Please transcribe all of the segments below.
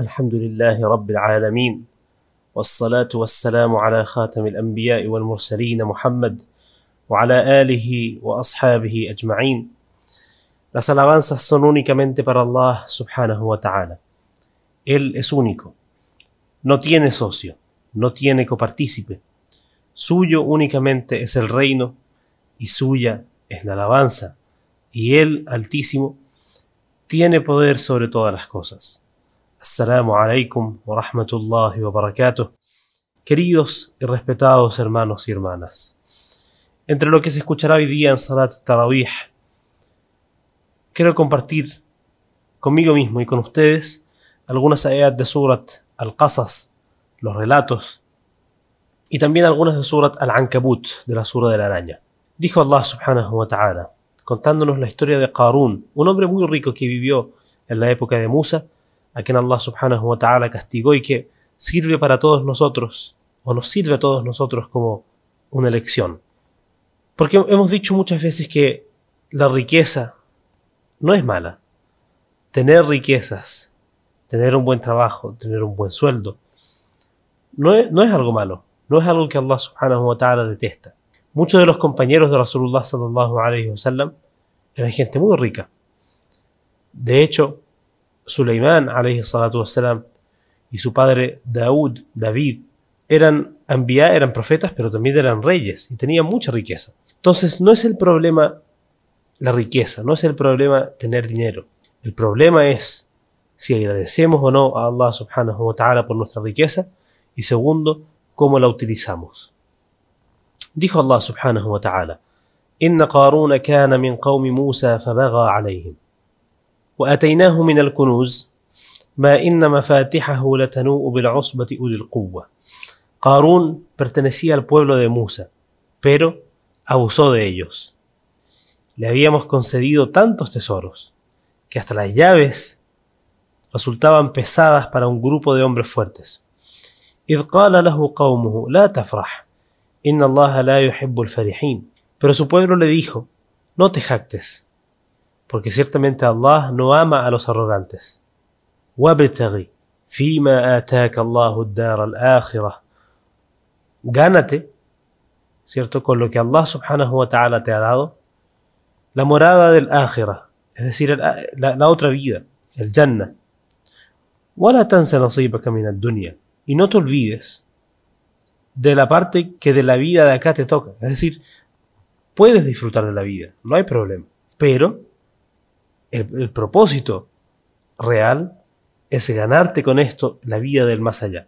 الحمد لله رب العالمين والصلاة والسلام على خاتم الأنبياء والمرسلين محمد وعلى آله وأصحابه أجمعين Las alabanzas son únicamente para Allah subhanahu wa ta'ala. Él es único. No tiene socio, no tiene copartícipe. Suyo únicamente es el reino y suya es la alabanza. Y Él, Altísimo, tiene poder sobre todas las cosas. Assalamu alaikum wa rahmatullahi wa barakatuh. Queridos y respetados hermanos y hermanas, entre lo que se escuchará hoy día en Salat Tarawih, quiero compartir conmigo mismo y con ustedes algunas ayat de Surat Al-Qasas, los relatos, y también algunas de Surat Al-Ankabut, de la Sura de la Araña. Dijo Allah subhanahu wa ta'ala, contándonos la historia de Qarun, un hombre muy rico que vivió en la época de Musa, a quien Allah subhanahu wa ta'ala castigó y que sirve para todos nosotros, o nos sirve a todos nosotros como una lección. Porque hemos dicho muchas veces que la riqueza no es mala. Tener riquezas, tener un buen trabajo, tener un buen sueldo, no es, no es algo malo, no es algo que Allah subhanahu wa ta'ala detesta. Muchos de los compañeros de Rasulullah sallallahu alayhi wa sallam eran gente muy rica. De hecho, Suleimán alayhi salatu wasalam y su padre Daud, David, eran enviados, eran profetas, pero también eran reyes y tenían mucha riqueza. Entonces, no es el problema la riqueza, no es el problema tener dinero. El problema es si agradecemos o no a Allah subhanahu wa ta'ala por nuestra riqueza y segundo, cómo la utilizamos. Dijo Allah subhanahu wa ta'ala, إن قارون كان من قوم موسى فبغى عليهم وآتيناه من الكنوز ما إن مفاتحه لتنوء بالعصبة أولي القوة Qarún pertenecía al pueblo de Musa, pero abusó de ellos. Le habíamos concedido tantos tesoros que hasta las llaves resultaban pesadas para un grupo de hombres fuertes. إذ قال له قومه لا تفرح إن الله لا يحب الفرحين Pero su pueblo le dijo, no te jactes, porque ciertamente Allah no ama a los arrogantes. وابتغي فيما آتاك الله الدار الآخرة Gánate, ¿cierto? Con lo que Allah subhanahu wa ta'ala te ha dado, la morada del ákhira, es decir, la, la otra vida, el Jannah. ولا تنسى نصيبك من الدنيا y no te olvides de la parte que de la vida de acá te toca. Es decir, puedes disfrutar de la vida, no hay problema. Pero el, propósito real es ganarte con esto la vida del más allá.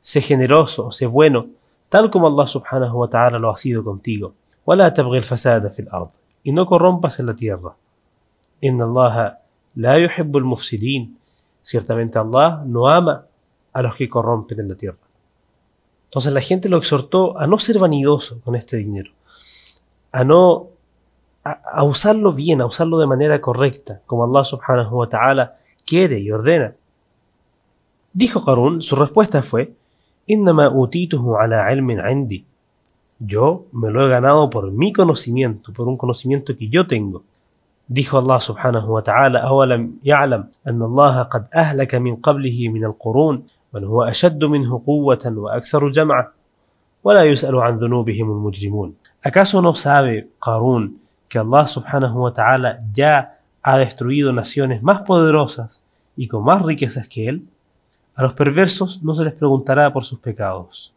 Sé generoso, sé bueno, tal como Allah subhanahu wa ta'ala lo ha sido contigo. Y no corrompas en la tierra. Ciertamente Allah no ama a los que corrompen en la tierra. Entonces la gente lo exhortó a no ser vanidoso con este dinero, a no a, a usarlo bien, a usarlo de manera correcta, como Allah subhanahu wa ta'ala quiere y ordena. Dijo Qarun, su respuesta fue, على علم عندي. Yo me lo he ganado por mi conocimiento, por un conocimiento que yo tengo. Dijo Allah subhanahu wa ta'ala, أولم يعلم أن الله قد أهلك من قبله من القرون من هو أشد منه قوة وأكثر جمعا ولا يسأل عن ذنوبهم المجرمون. ¿Acaso no sabe Qarun que Allah subhanahu wa ta'ala ya ha destruido naciones más poderosas y con más riquezas que él? A los perversos no se les preguntará por sus pecados.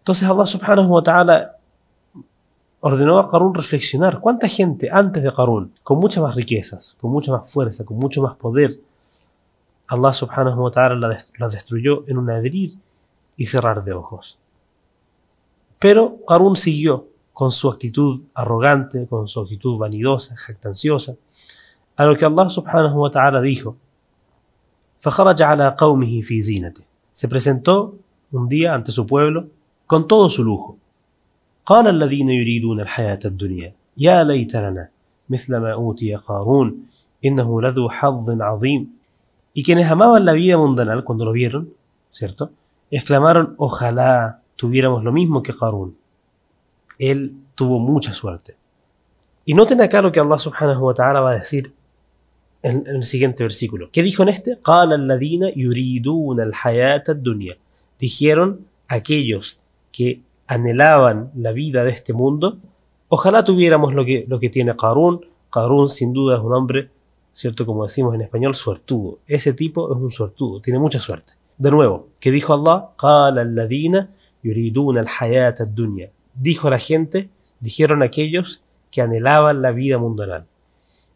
Entonces Allah subhanahu wa ta'ala ordenó a Qarun reflexionar cuánta gente antes de Qarun, con muchas más riquezas, con mucha más fuerza, con mucho más poder, Allah subhanahu wa ta'ala la, destruyó en un abrir y cerrar de ojos. Pero Qarun siguió con su actitud arrogante, con su actitud vanidosa, jactanciosa, a lo que Allah subhanahu wa ta'ala dijo, فخرج على قومه في زينته. Se presentó un día ante su pueblo con todo su lujo. قال الذين يريدون الحياة الدنيا يا ليت لنا مثل ما أوتي قارون إنه لذو حظ عظيم Y quienes amaban la vida mundanal cuando lo vieron, ¿cierto? Exclamaron, ojalá tuviéramos lo mismo que Qarun. Él tuvo mucha suerte. Y noten acá lo que Allah subhanahu wa ta'ala va a decir en, el siguiente versículo. ¿Qué dijo en este? Dijeron aquellos que anhelaban la vida de este mundo, ojalá tuviéramos lo que, lo que tiene Qarun. Qarun sin duda es un hombre, cierto como decimos en español, suertudo. Ese tipo es un suertudo, tiene mucha suerte. De nuevo, ¿qué dijo Allah? Dijo la gente, dijeron aquellos que anhelaban la vida mundanal.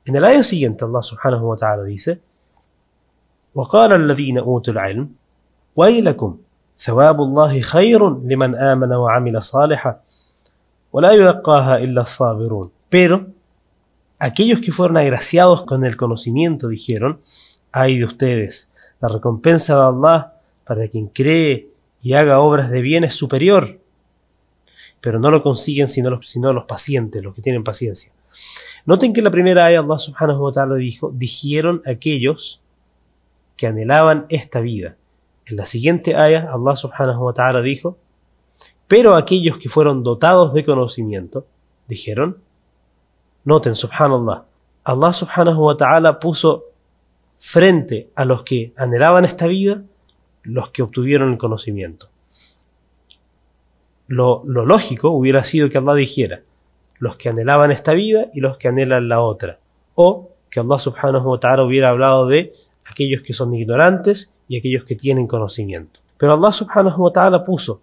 En el año siguiente Allah subhanahu wa ta'ala dice وقال الذين أوتوا العلم ويلكم ثواب الله خير لمن آمن وعمل صالحا ولا يلقاها إلا الصابرون Pero aquellos que fueron agraciados con el conocimiento dijeron, ay de ustedes, la recompensa de Allah para quien cree y haga obras de bien es superior, pero no lo consiguen sino los, sino los pacientes, los que tienen paciencia. Noten que en la primera ayah Allah subhanahu wa ta'ala dijo, dijeron aquellos que anhelaban esta vida. En la siguiente ayah Allah subhanahu wa ta'ala dijo, pero aquellos que fueron dotados de conocimiento, dijeron, noten subhanallah, Allah subhanahu wa ta'ala puso frente a los que anhelaban esta vida los que obtuvieron el conocimiento. Lo, lógico hubiera sido que Allah dijera los que anhelaban esta vida y los que anhelan la otra. O que Allah subhanahu wa ta'ala hubiera hablado de aquellos que son ignorantes y aquellos que tienen conocimiento. Pero Allah subhanahu wa ta'ala puso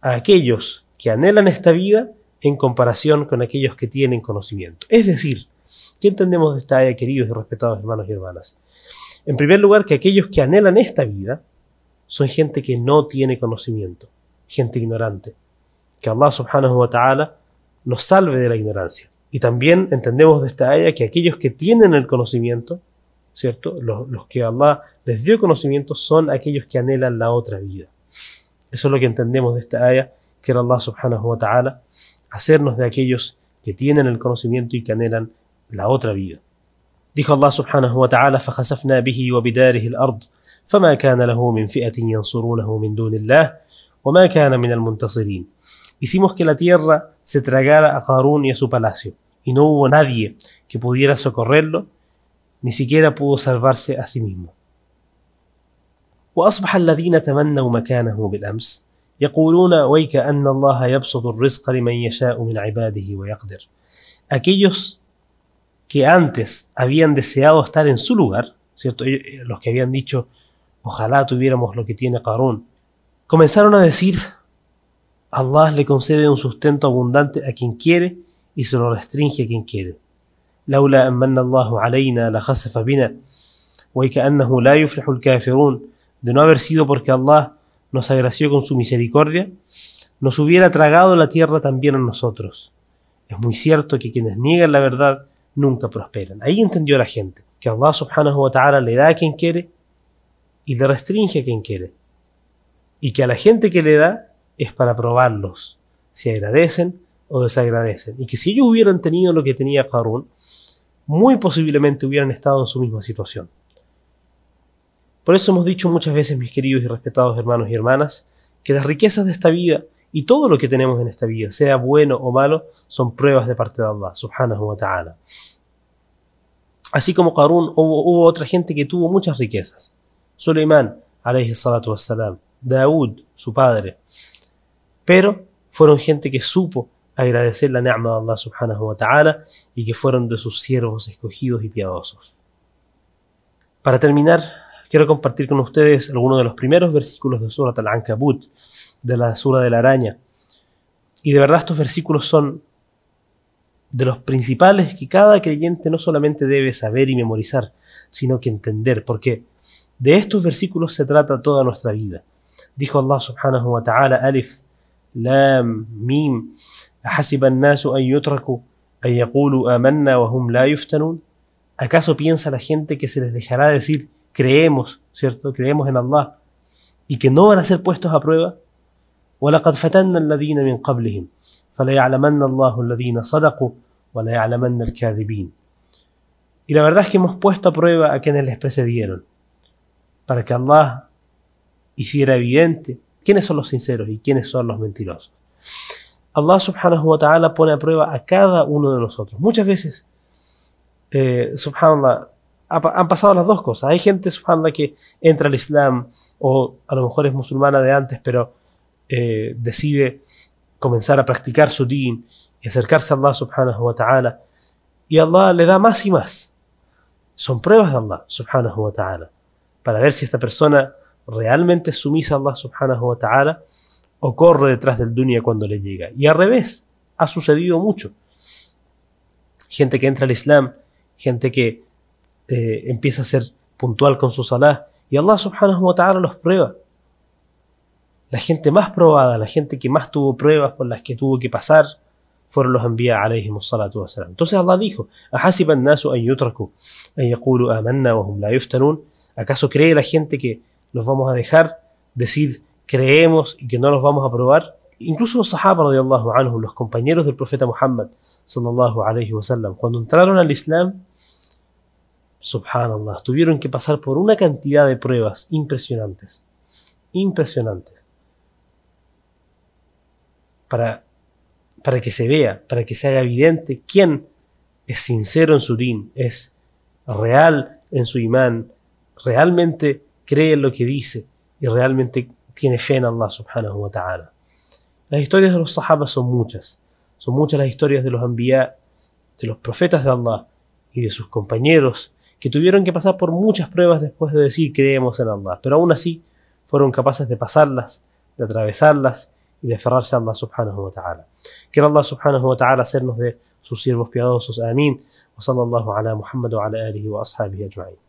a aquellos que anhelan esta vida en comparación con aquellos que tienen conocimiento. Es decir, ¿qué entendemos de esta área, queridos y respetados hermanos y hermanas? En primer lugar, que aquellos que anhelan esta vida son gente que no tiene conocimiento, gente ignorante. Que Allah subhanahu wa ta'ala nos salve de la ignorancia. Y también entendemos de esta ayah que aquellos que tienen el conocimiento, ¿cierto? Los, que Allah les dio conocimiento son aquellos que anhelan la otra vida. Eso es lo que entendemos de esta ayah, que era Allah subhanahu wa ta'ala, hacernos de aquellos que tienen el conocimiento y que anhelan la otra vida. Dijo Allah subhanahu wa ta'ala, فَخَسَفْنَا بِهِ وَبِدَارِهِ الْأَرْضِ فما كان له من فئة ينصرونه من دون الله وما كان من المنتصرين Hicimos que la tierra se tragara a Qarún y a su palacio, y no hubo nadie que pudiera socorrerlo, ni siquiera pudo salvarse a sí mismo. وأصبح الذين تمنوا مكانه بالأمس يقولون ويك أن الله يبسط الرزق لمن يشاء من عباده ويقدر. Aquellos que antes habían deseado estar en su lugar, ¿cierto? los que habían dicho Ojalá tuviéramos lo que tiene Qarún. Comenzaron a decir, Allah le concede un sustento abundante a quien quiere y se lo restringe a quien quiere. لولا أن الله علينا لخسف بنا وكأنه لا يفلح الكافرون de no haber sido porque Allah nos agració con su misericordia, nos hubiera tragado la tierra también a nosotros. Es muy cierto que quienes niegan la verdad nunca prosperan. Ahí entendió la gente que Allah subhanahu wa ta'ala le da a quien quiere y le restringe a quien quiere. Y que a la gente que le da es para probarlos, si agradecen o desagradecen. Y que si ellos hubieran tenido lo que tenía Qarun, muy posiblemente hubieran estado en su misma situación. Por eso hemos dicho muchas veces, mis queridos y respetados hermanos y hermanas, que las riquezas de esta vida y todo lo que tenemos en esta vida, sea bueno o malo, son pruebas de parte de Allah, subhanahu wa ta'ala. Así como Qarun, hubo otra gente que tuvo muchas riquezas. Suleiman, alayhi salatu wassalam, Daud, su padre. Pero fueron gente que supo agradecer la ni'ma de Allah subhanahu wa ta'ala y que fueron de sus siervos escogidos y piadosos. Para terminar, quiero compartir con ustedes algunos de los primeros versículos de Surat al-Ankabut, de la Sura de la Araña. Y de verdad estos versículos son de los principales que cada creyente no solamente debe saber y memorizar, sino que entender, porque de estos versículos se trata toda nuestra vida. Dijo Allah subhanahu wa ta'ala, Alif, Lam, Mim, أحسب الناس أن يتركوا أن يقولوا آمنا وهم لا يفتنون ¿Acaso piensa la gente que se les dejará decir creemos, cierto? Creemos en Allah y que no van a ser puestos a prueba? ولقد فتنا الذين من قبلهم فليعلمن الله الذين صدقوا وليعلمن الكاذبين. y la verdad es que hemos puesto a prueba a quienes les precedieron para que Allah hiciera evidente quiénes son los sinceros y quiénes son los mentirosos. Allah subhanahu wa ta'ala pone a prueba a cada uno de nosotros. Muchas veces, eh, subhanallah, han pasado las dos cosas. Hay gente, subhanallah, que entra al Islam o a lo mejor es musulmana de antes, pero eh, decide comenzar a practicar su din y acercarse a Allah subhanahu wa ta'ala. Y Allah le da más y más. Son pruebas de Allah subhanahu wa ta'ala. Para ver si esta persona realmente sumisa a Allah subhanahu wa ta'ala o corre detrás del dunya cuando le llega. Y al revés, ha sucedido mucho. Gente que entra al Islam, gente que eh, empieza a ser puntual con su salah, y Allah subhanahu wa ta'ala los prueba. La gente más probada, la gente que más tuvo pruebas por las que tuvo que pasar, fueron los enviados wasalam. Entonces Allah dijo, ¿Acaso cree la gente que los vamos a dejar decir creemos y que no los vamos a probar. Incluso los sahaba radiallahu anhu, los compañeros del profeta Muhammad sallallahu alayhi wasallam, cuando entraron al Islam, subhanallah, tuvieron que pasar por una cantidad de pruebas impresionantes, impresionantes, para, para que se vea, para que se haga evidente quién es sincero en su din, es real en su imán, realmente cree en lo que dice y realmente tiene fe en Allah subhanahu wa ta'ala. Las historias de los sahabas son muchas. Son muchas las historias de los anbiya, de los profetas de Allah y de sus compañeros que tuvieron que pasar por muchas pruebas después de decir creemos en Allah, pero aún así fueron capaces de pasarlas, de atravesarlas y de aferrarse a Allah subhanahu wa ta'ala. Quiero Allah subhanahu wa ta'ala hacernos de sus siervos piadosos. Amén. Wa sallallahu ala Muhammad wa